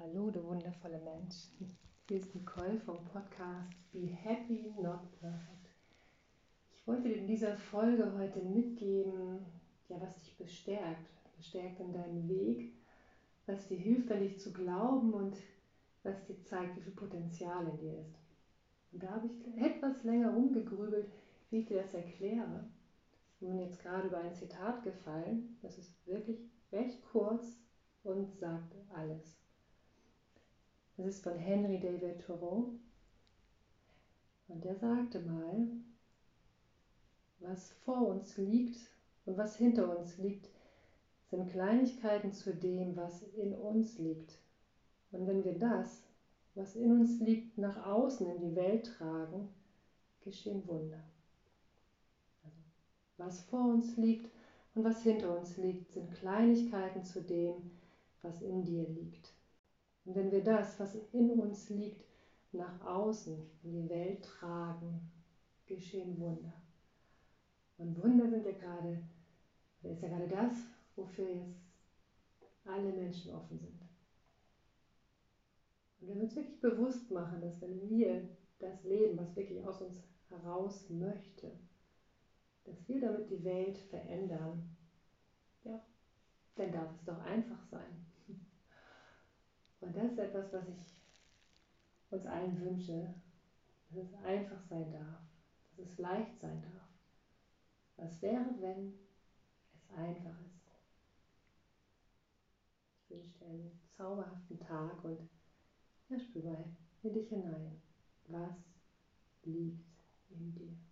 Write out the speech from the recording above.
Hallo, du wundervolle Mensch. Hier ist Nicole vom Podcast Be Happy Not Perfect. Ich wollte dir in dieser Folge heute mitgeben, ja, was dich bestärkt, bestärkt in deinem Weg, was dir hilft, an dich zu glauben und was dir zeigt, wie viel Potenzial in dir ist. Und da habe ich etwas länger rumgegrübelt, wie ich dir das erkläre. Mir jetzt gerade über ein Zitat gefallen, das ist wirklich recht kurz und sagt alles. Das ist von Henry David Thoreau. Und der sagte mal, was vor uns liegt und was hinter uns liegt, sind Kleinigkeiten zu dem, was in uns liegt. Und wenn wir das, was in uns liegt, nach außen in die Welt tragen, geschehen Wunder. Also, was vor uns liegt und was hinter uns liegt, sind Kleinigkeiten zu dem, was in dir liegt. Und wenn wir das, was in uns liegt, nach außen in die Welt tragen, geschehen Wunder. Und Wunder sind ja gerade, ist ja gerade das, wofür jetzt alle Menschen offen sind. Und wenn wir uns wirklich bewusst machen, dass wenn wir das Leben, was wirklich aus uns heraus möchte, dass wir damit die Welt verändern, ja, dann darf es doch einfach sein. Und das ist etwas, was ich uns allen wünsche, dass es einfach sein darf, dass es leicht sein darf. Was wäre, wenn es einfach ist? Ich wünsche dir einen zauberhaften Tag und ja, spür mal in dich hinein. Was liegt in dir?